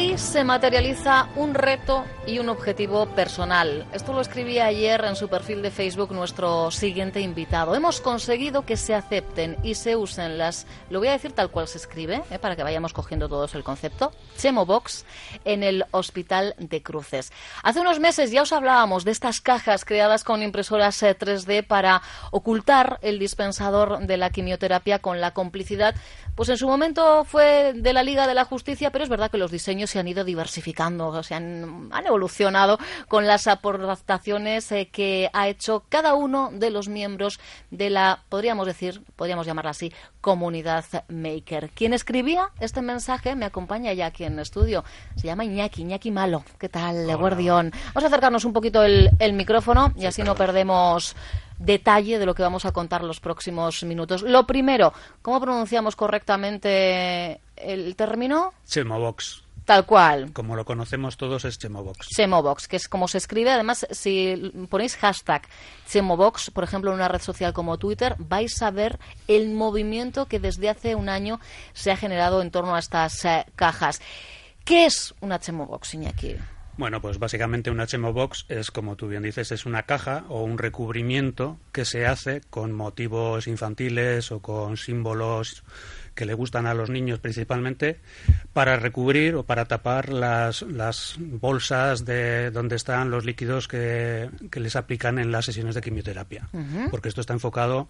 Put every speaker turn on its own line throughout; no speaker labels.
Se materializa un reto y un objetivo personal. Esto lo escribía ayer en su perfil de Facebook nuestro siguiente invitado. Hemos conseguido que se acepten y se usen las, lo voy a decir tal cual se escribe, eh, para que vayamos cogiendo todos el concepto, Chemobox en el Hospital de Cruces. Hace unos meses ya os hablábamos de estas cajas creadas con impresoras eh, 3D para ocultar el dispensador de la quimioterapia con la complicidad pues en su momento fue de la Liga de la Justicia, pero es verdad que los diseños se han ido diversificando, se han, han evolucionado con las aportaciones eh, que ha hecho cada uno de los miembros de la, podríamos decir, podríamos llamarla así, comunidad maker. Quien escribía este mensaje me acompaña ya aquí en el estudio. Se llama Iñaki, Iñaki Malo. ¿Qué tal, Guardión? Vamos a acercarnos un poquito el, el micrófono y así no perdemos detalle de lo que vamos a contar los próximos minutos. Lo primero, ¿cómo pronunciamos correctamente el término?
Chemobox.
Tal cual.
Como lo conocemos todos es Chemobox.
Chemobox, que es como se escribe. Además, si ponéis hashtag Chemobox, por ejemplo, en una red social como Twitter, vais a ver el movimiento que desde hace un año se ha generado en torno a estas eh, cajas. ¿Qué es una Chemobox, Iñaki?
Bueno, pues básicamente una Chemobox es, como tú bien dices, es una caja o un recubrimiento que se hace con motivos infantiles o con símbolos que le gustan a los niños principalmente para recubrir o para tapar las, las bolsas de donde están los líquidos que, que les aplican en las sesiones de quimioterapia. Porque esto está enfocado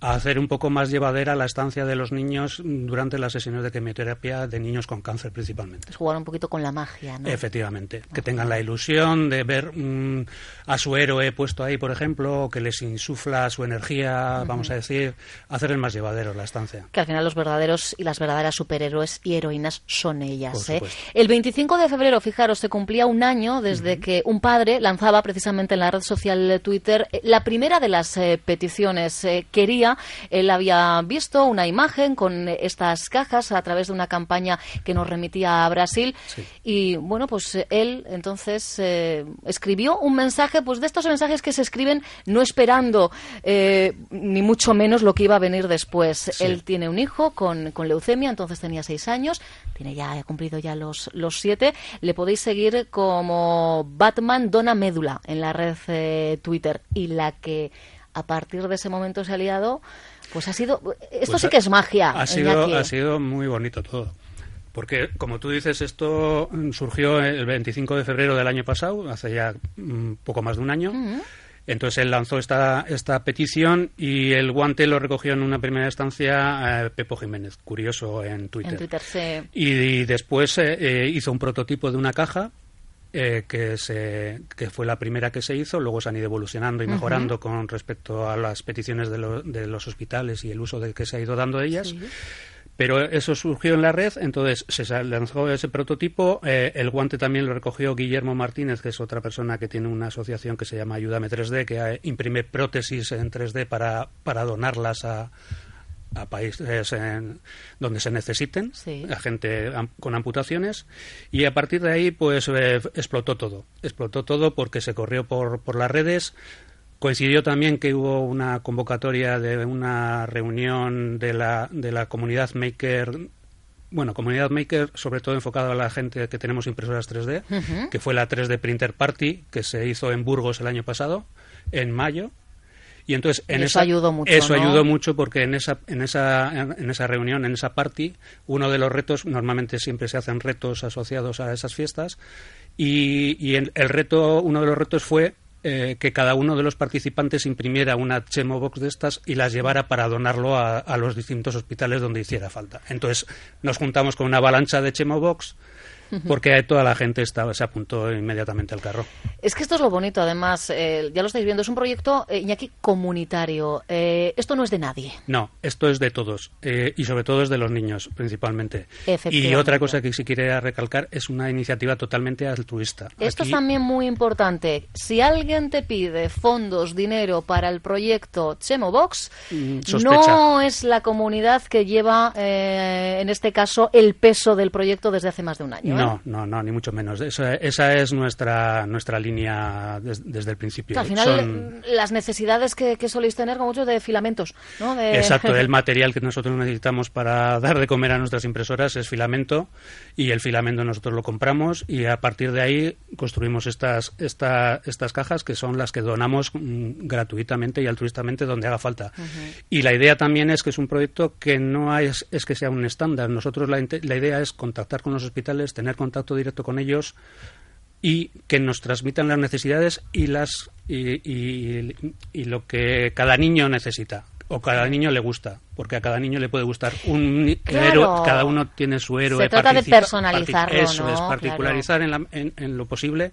a hacer un poco más llevadera la estancia de los niños durante las sesiones de quimioterapia de niños con cáncer principalmente.
Es jugar un poquito con la magia, ¿no?
Efectivamente, que tengan la ilusión de ver mm, a su héroe puesto ahí, por ejemplo, o que les insufla su energía, vamos a decir, hacer el más llevadero la estancia.
Que al final los verdaderos y las verdaderas superhéroes y heroínas son ellas. ¿eh? El 25 de febrero, fijaros, se cumplía un año desde que un padre lanzaba precisamente en la red social de Twitter eh, la primera de las eh, peticiones. Eh, quería, él había visto una imagen con estas cajas a través de una campaña que nos remitía a Brasil
Sí.
y bueno, pues él entonces eh, escribió un mensaje, pues de estos mensajes que se escriben no esperando eh, ni mucho menos lo que iba a venir después.
Sí.
Él tiene un hijo con, con leucemia, entonces tenía seis años, tiene ya ha cumplido ya los, los siete. Le podéis seguir como Batman Dona Médula en la red eh, Twitter y la que a partir de ese momento se ha liado, pues ha sido esto
Pues
sí que es magia.
Ha sido,
Iñaki.
ha sido muy bonito todo. Porque, como tú dices, esto surgió el 25 de febrero del año pasado, hace ya mm, poco más de un año. Entonces él lanzó esta, esta petición y el guante lo recogió en una primera instancia eh, Pepo Jiménez, curioso en Twitter.
En Twitter
Y, y después eh, eh, hizo un prototipo de una caja eh, que, se, que fue la primera que se hizo. Luego se han ido evolucionando y mejorando con respecto a las peticiones de, lo- de los hospitales y el uso de que se ha ido dando de ellas.
Sí.
Pero eso surgió en la red, entonces se lanzó ese prototipo. eh, el guante también lo recogió Guillermo Martínez, que es otra persona que tiene una asociación que se llama Ayúdame 3D, que eh, imprime prótesis en 3D para, para donarlas a, a países en- donde se necesiten,
Sí.
a gente con amputaciones. Y a partir de ahí, pues eh, explotó todo. Explotó todo porque se corrió por, por las redes. Coincidió también que hubo una convocatoria de una reunión de la, de la comunidad maker, bueno, comunidad maker sobre todo enfocada a la gente que tenemos impresoras 3D, que fue la 3D Printer Party, que se hizo en Burgos el año pasado, en mayo. Y entonces en
Y eso
esa,
ayudó mucho,
Eso
¿no?
ayudó mucho porque en esa, en esa, en esa reunión, en esa party, uno de los retos, normalmente siempre se hacen retos asociados a esas fiestas, y, y el, el reto, uno de los retos fue eh, que cada uno de los participantes imprimiera una Chemo Box de estas y las llevara para donarlo a, a los distintos hospitales donde hiciera falta. Entonces nos juntamos con una avalancha de Chemo Box porque toda la gente estaba, se apuntó inmediatamente al carro.
Es que esto es lo bonito, además, eh, ya lo estáis viendo, es un proyecto, eh, Iñaki, comunitario. Eh, esto no es de nadie.
No, esto es de todos eh, y sobre todo es de los niños principalmente. Y otra cosa que sí quería recalcar es una iniciativa totalmente altruista.
Esto es también muy importante. Si alguien te pide fondos, dinero para el proyecto Chemo Box,
Mm,
no es la comunidad que lleva, eh, en este caso, el peso del proyecto desde hace más de un año. ¿Eh?
No, no, no, ni mucho menos. Esa, esa es nuestra nuestra línea des- desde el principio.
Que al final,
Son-
las necesidades que, que soléis tener con muchos de filamentos, ¿no? De-
Exacto, el material que nosotros necesitamos para dar de comer a nuestras impresoras es filamento y el filamento nosotros lo compramos y a partir de ahí construimos estas, esta- estas cajas que son las que donamos mm, gratuitamente y altruistamente donde haga falta. Y la idea también es que es un proyecto que no es, es que sea un estándar. Nosotros la, la idea es contactar con los hospitales, tener contacto directo con ellos y que nos transmitan las necesidades y las y, y- y lo que cada niño necesita o cada niño le gusta porque a cada niño le puede gustar un
Claro.
héroe cada uno tiene su héroe
Se trata de personalizarlo,
eso
¿no?
es particularizar en, la- en- en lo posible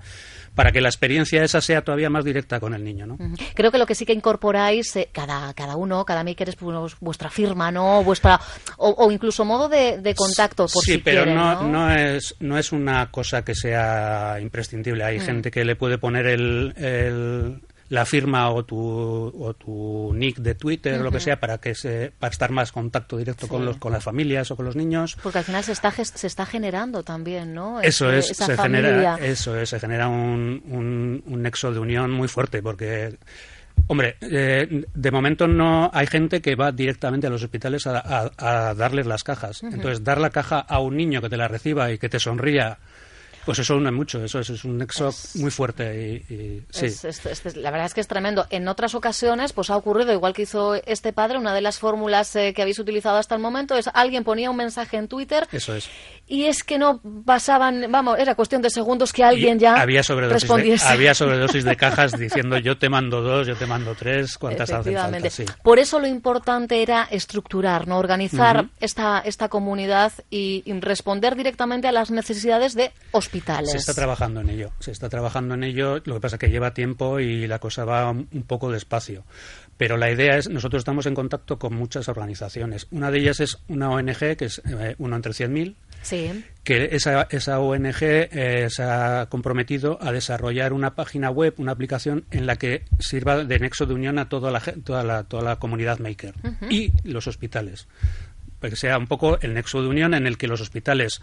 para que la experiencia esa sea todavía más directa con el niño ¿no?
Creo que lo que sí que incorporáis, eh, cada, cada uno, cada maker es vuestra firma, ¿no? Vuestra, o, o incluso modo de, de contacto, por
sí,
si
pero
quieren,
no,
¿no?
no es no es una cosa que sea imprescindible.
Mm.
Hay gente que le puede poner el, el- la firma o tu, o tu nick de Twitter o lo que sea para que se para estar más contacto directo con los con las familias o con los niños.
Porque al final se está, se está generando también, ¿no?
Eso es,
esa
se
familia.
genera, eso es, se genera un, un, un nexo de unión muy fuerte porque Hombre, eh, de momento no hay gente que va directamente a los hospitales a, a- a darles las cajas. Entonces, dar la caja a un niño que te la reciba y que te sonría, pues eso une mucho. Eso es, es un nexo
Es-
muy fuerte. Y, y- sí.
Es- es- es- la verdad es que es tremendo. En otras ocasiones, pues ha ocurrido, igual que hizo este padre, una de las fórmulas eh, que habéis utilizado hasta el momento es alguien ponía un mensaje en Twitter
Eso es.
y es que no pasaban, vamos, era cuestión de segundos que alguien
Y
ya
había sobredosis, de,
respondiese.
había sobredosis de cajas diciendo yo te mando dos, yo te mando tres, cuántas hacen falta. Sí.
Por eso lo importante era estructurar, ¿no? organizar esta, esta comunidad y, y responder directamente a las necesidades de hospitales.
Se está trabajando en ello, se está trabajando en ello, lo que pasa es que lleva tiempo y la cosa va un un poco despacio. Pero la idea es, nosotros estamos en contacto con muchas organizaciones. Una de ellas es una ONG, que es eh, Uno entre 100.000,
Sí.
que esa, esa ONG eh, se ha comprometido a desarrollar una página web, una aplicación en la que sirva de nexo de unión a toda la, toda la, toda la comunidad maker y los hospitales. Para que sea un poco el nexo de unión en el que los hospitales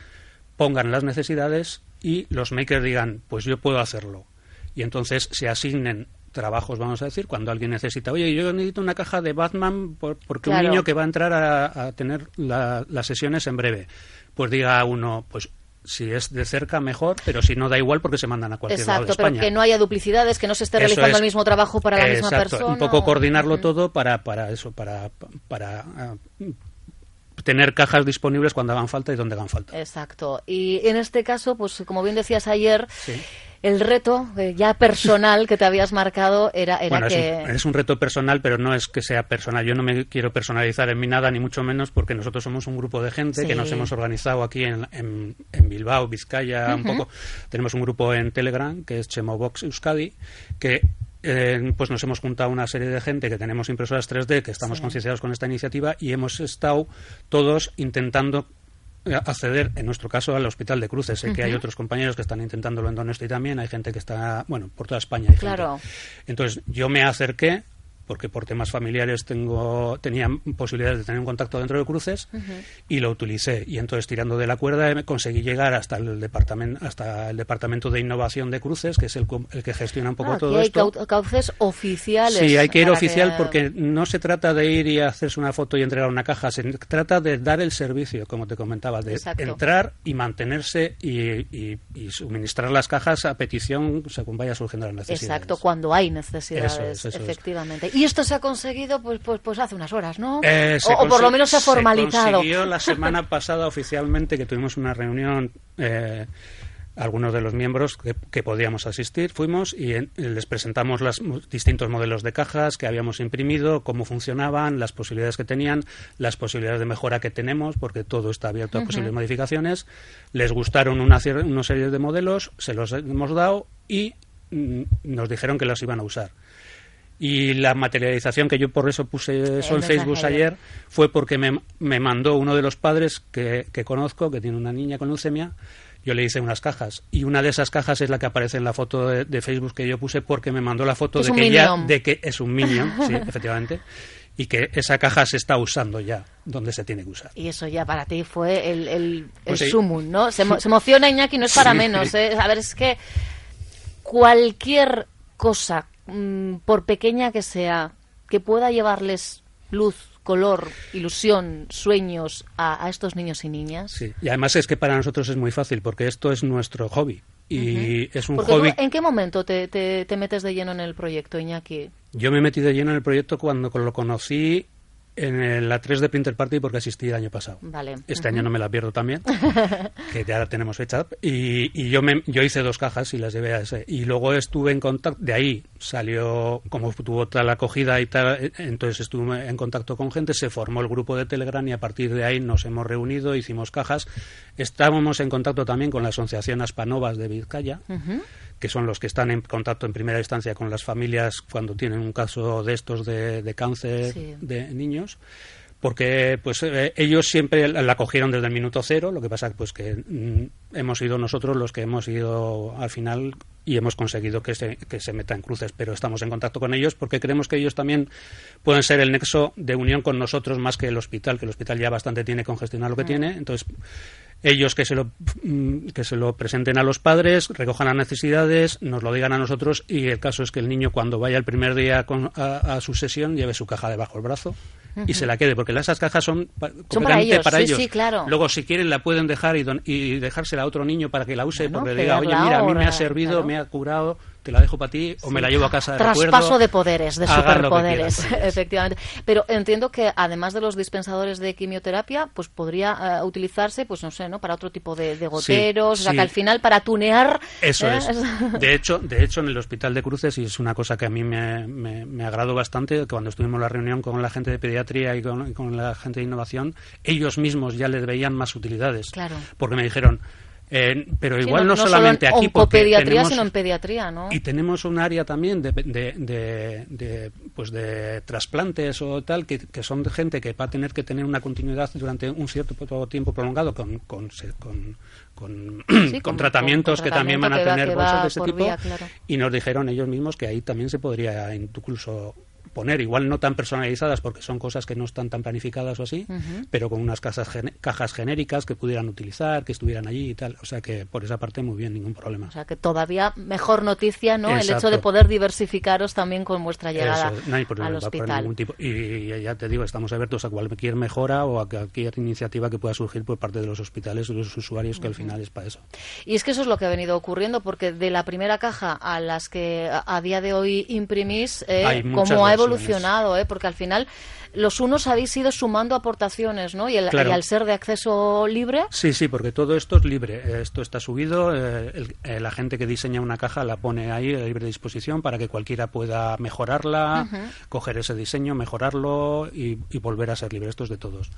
pongan las necesidades y los makers digan, pues yo puedo hacerlo. Y entonces se asignen trabajos, vamos a decir, cuando alguien necesita, oye, yo necesito una caja de Batman por- porque
Claro.
un niño que va a entrar a, a tener la- las sesiones en breve, pues diga a uno, pues si es de cerca mejor, pero si no da igual porque se mandan a cualquier lado de
Exacto, pero
España.
que no haya duplicidades, que no se esté
Eso
realizando
es.
el mismo trabajo para la misma
Exacto,
persona.
Un poco
o-
coordinarlo todo para, para eso, para, para ah, tener cajas disponibles cuando hagan falta y donde hagan falta.
Exacto. Y en este caso, pues como bien decías ayer,
Sí.
el reto eh, ya personal que te habías marcado era, era
Bueno, es
que...
un, es un reto personal, pero no es que sea personal. Yo no me quiero personalizar en mí nada, ni mucho menos, porque nosotros somos un grupo de gente
Sí.
que nos hemos organizado aquí en, en- en Bilbao, Vizcaya, un poco. Tenemos un grupo en Telegram, que es Chemobox Euskadi, que eh, pues nos hemos juntado una serie de gente que tenemos impresoras 3D, que estamos
Sí.
concienciados con esta iniciativa y hemos estado todos intentando eh, acceder, en nuestro caso, al Hospital de Cruces. Sé que hay otros compañeros que están intentándolo en Donosti también, hay gente que está, bueno, por toda España. hay gente.
Claro.
Entonces, yo me acerqué, porque por temas familiares tengo tenía posibilidades de tener un contacto dentro de Cruces, y lo utilicé. Y entonces, tirando de la cuerda, eh, conseguí llegar hasta el departamento, hasta el departamento de innovación de Cruces, que es el, el que gestiona un poco
Ah,
todo
hay
esto.
cau- cauces oficiales.
Sí, hay que ir oficial
que-
porque no se trata de ir y hacerse una foto y entregar una caja, se trata de dar el servicio, como te comentaba, de
Exacto.
entrar y mantenerse y, y- y suministrar las cajas a petición según vaya surgiendo las necesidades.
Exacto, cuando hay necesidades,
Eso es, eso es.
Y esto se ha conseguido pues, pues, pues hace unas horas, ¿no?
Eh,
o, o por lo menos se ha formalizado.
Se consiguió la semana pasada oficialmente que tuvimos una reunión. eh, algunos de los miembros que, que podíamos asistir fuimos y en- les presentamos los distintos modelos de cajas que habíamos imprimido, cómo funcionaban, las posibilidades que tenían, las posibilidades de mejora que tenemos, porque todo está abierto a posibles modificaciones. Les gustaron una, una serie de modelos, se los hemos dado y mm, nos dijeron que los iban a usar. Y la materialización que yo por eso puse eso en Facebook
ayer.
fue porque me, me mandó uno de los padres que, que conozco, que tiene una niña con leucemia, yo le hice unas cajas. Y una de esas cajas es la que aparece en la foto de, de Facebook que yo puse porque me mandó la foto de que ya,
Minion.
de que es un Minion, sí, efectivamente, y que esa caja se está usando ya donde se tiene que usar.
Y eso ya para ti fue el, el,
Pues
el
sí.
sumum, ¿no? Se, se emociona Iñaki, no es para menos. ¿eh? A ver, es que cualquier cosa, mm, por pequeña que sea, que pueda llevarles luz, color, ilusión, sueños a, a estos niños y niñas.
Sí. Y además es que para nosotros es muy fácil porque esto es nuestro hobby. Y es un
Porque tú,
hobby.
¿En qué momento te, te- te metes de lleno en el proyecto, Iñaki?
Yo me metí de lleno en el proyecto cuando lo conocí en la 3 de Printer Party porque asistí el año pasado.
Vale.
Este año no me la pierdo también, que ya tenemos fecha. Y, y yo, me, yo hice dos cajas y las llevé a ese. Y luego estuve en contacto, de ahí salió, como tuvo tal acogida y tal, eh, entonces estuve en contacto con gente, se formó el grupo de Telegram y a partir de ahí nos hemos reunido, hicimos cajas. Estábamos en contacto también con la Asociación Aspanovas de Vizcaya que son los que están en contacto en primera instancia con las familias cuando tienen un caso de estos de, de cáncer
Sí.
de niños porque pues eh, ellos siempre la cogieron desde el minuto cero lo que pasa pues que mm, hemos sido nosotros los que hemos ido al final y hemos conseguido que se, que se meta en cruces pero estamos en contacto con ellos porque creemos que ellos también pueden ser el nexo de unión con nosotros más que el hospital que el hospital ya bastante tiene con gestionar lo que tiene entonces ellos que se lo mm, que se lo presenten a los padres, recojan las necesidades, nos lo digan a nosotros y el caso es que el niño cuando vaya el primer día con- a, a su sesión lleve su caja debajo del brazo y se la quede porque esas cajas son, pa- completamente
ellos, sí, sí, claro.
Luego si quieren la pueden dejar y, don- y dejársela a otro niño para que la use
Bueno,
porque diga, oye mira, a mí me ha servido,
claro.
me ha curado, te la dejo para ti o me la llevo a casa de
Traspaso
recuerdo.
de poderes, de superpoderes, efectivamente. Pero entiendo que además de los dispensadores de quimioterapia, pues podría eh, utilizarse, pues no sé, ¿no? Para otro tipo de, de goteros, o sea
sí.
que al final para tunear.
Eso
¿eh?
es. De hecho, de hecho, en el Hospital de Cruces, y es una cosa que a mí me, me, me agradó bastante, que cuando estuvimos en la reunión con la gente de pediatría y con, y con la gente de innovación, ellos mismos ya les veían más utilidades.
Claro.
Porque me dijeron, eh, pero
Sí,
igual no,
solo
solamente
en
aquí, porque tenemos,
sino en pediatría, ¿no?
y tenemos un área también de, de, de- de, pues de trasplantes o tal, que, que son gente que va a tener que tener una continuidad durante un cierto tiempo prolongado con, con, con, con,
Sí,
con tratamientos que también van a tener
va
de ese tipo.
vía, claro.
Y nos dijeron ellos mismos que ahí también se podría incluso poner, igual no tan personalizadas porque son cosas que no están tan planificadas o así, pero con unas casas gene- cajas genéricas que pudieran utilizar, que estuvieran allí y tal. O sea que por esa parte muy bien, ningún problema.
O sea que todavía mejor noticia, ¿no? El hecho de poder diversificaros también con vuestra llegada
Eso, no hay problema
al hospital.
ningún tipo. Y ya te digo, estamos abiertos a cualquier mejora o a cualquier iniciativa que pueda surgir por parte de los hospitales o de los usuarios, que al final es para eso.
Y es que eso es lo que ha venido ocurriendo, porque de la primera caja a las que a, día de hoy imprimís, eh, cómo ha
versiones.
Evolucionado, eh, porque al final los unos habéis ido sumando aportaciones, ¿no? Y, el-
Claro.
y al ser de acceso libre,
Sí, sí, porque todo esto es libre. Eh, Esto está subido. eh, el- eh, la gente que diseña una caja la pone ahí a libre disposición para que cualquiera pueda mejorarla, coger ese diseño, mejorarlo y, y volver a ser libre. Esto es de todos.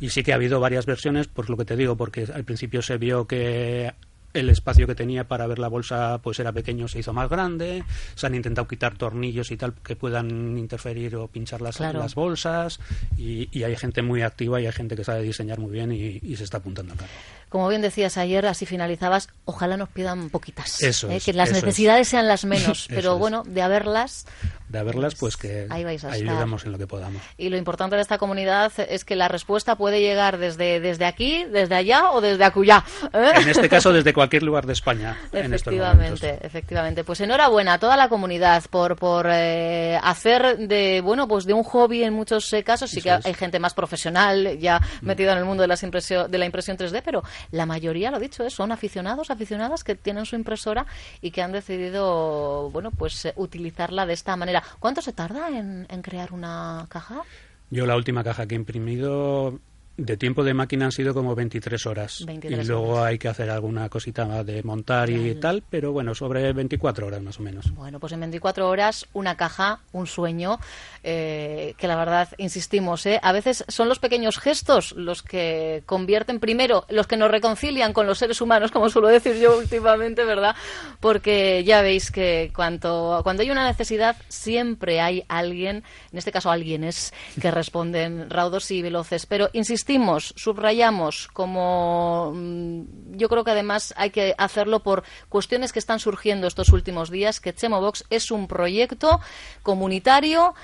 Y sí que ha habido varias versiones, por lo que te digo, porque al principio se vio que el espacio que tenía para ver la bolsa pues era pequeño, se hizo más grande, se han intentado quitar tornillos y tal que puedan interferir o pinchar las,
Claro.
las bolsas y, y hay gente muy activa y hay gente que sabe diseñar muy bien y, y se está apuntando al carro.
Como bien decías ayer, así finalizabas, ojalá nos pidan poquitas.
Eso
¿eh?
es,
que las
eso es.
necesidades sean las menos, pero bueno, de haberlas.
De haberlas, pues que
Ahí vais a estar.
ayudamos en lo que podamos.
Y lo importante de esta comunidad es que la respuesta puede llegar desde, desde aquí, desde allá o desde acullá. ¿eh?
En este caso, desde cualquier lugar de España. en estos.
Efectivamente, efectivamente. Pues enhorabuena a toda la comunidad por, por eh, hacer de bueno pues de un hobby en muchos casos. Sí
Eso
que
es. Mm.
hay gente más profesional ya metida en el mundo de, las impresio- de la impresión 3D, pero la mayoría, lo dicho, ¿eh? son aficionados, aficionadas que tienen su impresora y que han decidido, bueno, pues eh, utilizarla de esta manera. ¿Cuánto se tarda en, en crear una caja?
Yo la última caja que he imprimido de tiempo de máquina han sido como 23 horas.
23
y luego
horas.
hay que hacer alguna cosita más de montar y tal, pero bueno, sobre 24 horas más o menos.
Bueno, pues en 24 horas una caja, un sueño, eh, que la verdad, insistimos, ¿eh? a veces son los pequeños gestos los que convierten primero, los que nos reconcilian con los seres humanos, como suelo decir yo últimamente, ¿verdad? Porque ya veis que cuanto, cuando hay una necesidad siempre hay alguien, en este caso alguienes, que responden raudos y veloces. Pero insistimos, subrayamos, como mm, yo creo que además hay que hacerlo por cuestiones que están surgiendo estos últimos días, que Chemobox es un proyecto comunitario,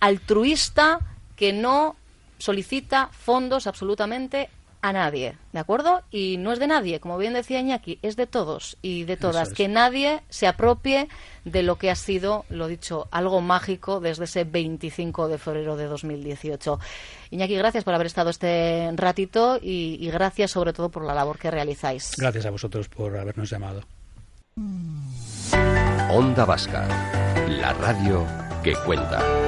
altruista, que no solicita fondos absolutamente a nadie, ¿de acuerdo? Y no es de nadie, como bien decía Iñaki, es de todos y de todas.
es.
Que nadie se apropie de lo que ha sido, lo dicho, algo mágico desde ese 25 de febrero de 2018. Iñaki, gracias por haber estado este ratito y, y gracias sobre todo por la labor que realizáis.
Gracias a vosotros por habernos llamado.
Onda Vasca, la radio que cuenta.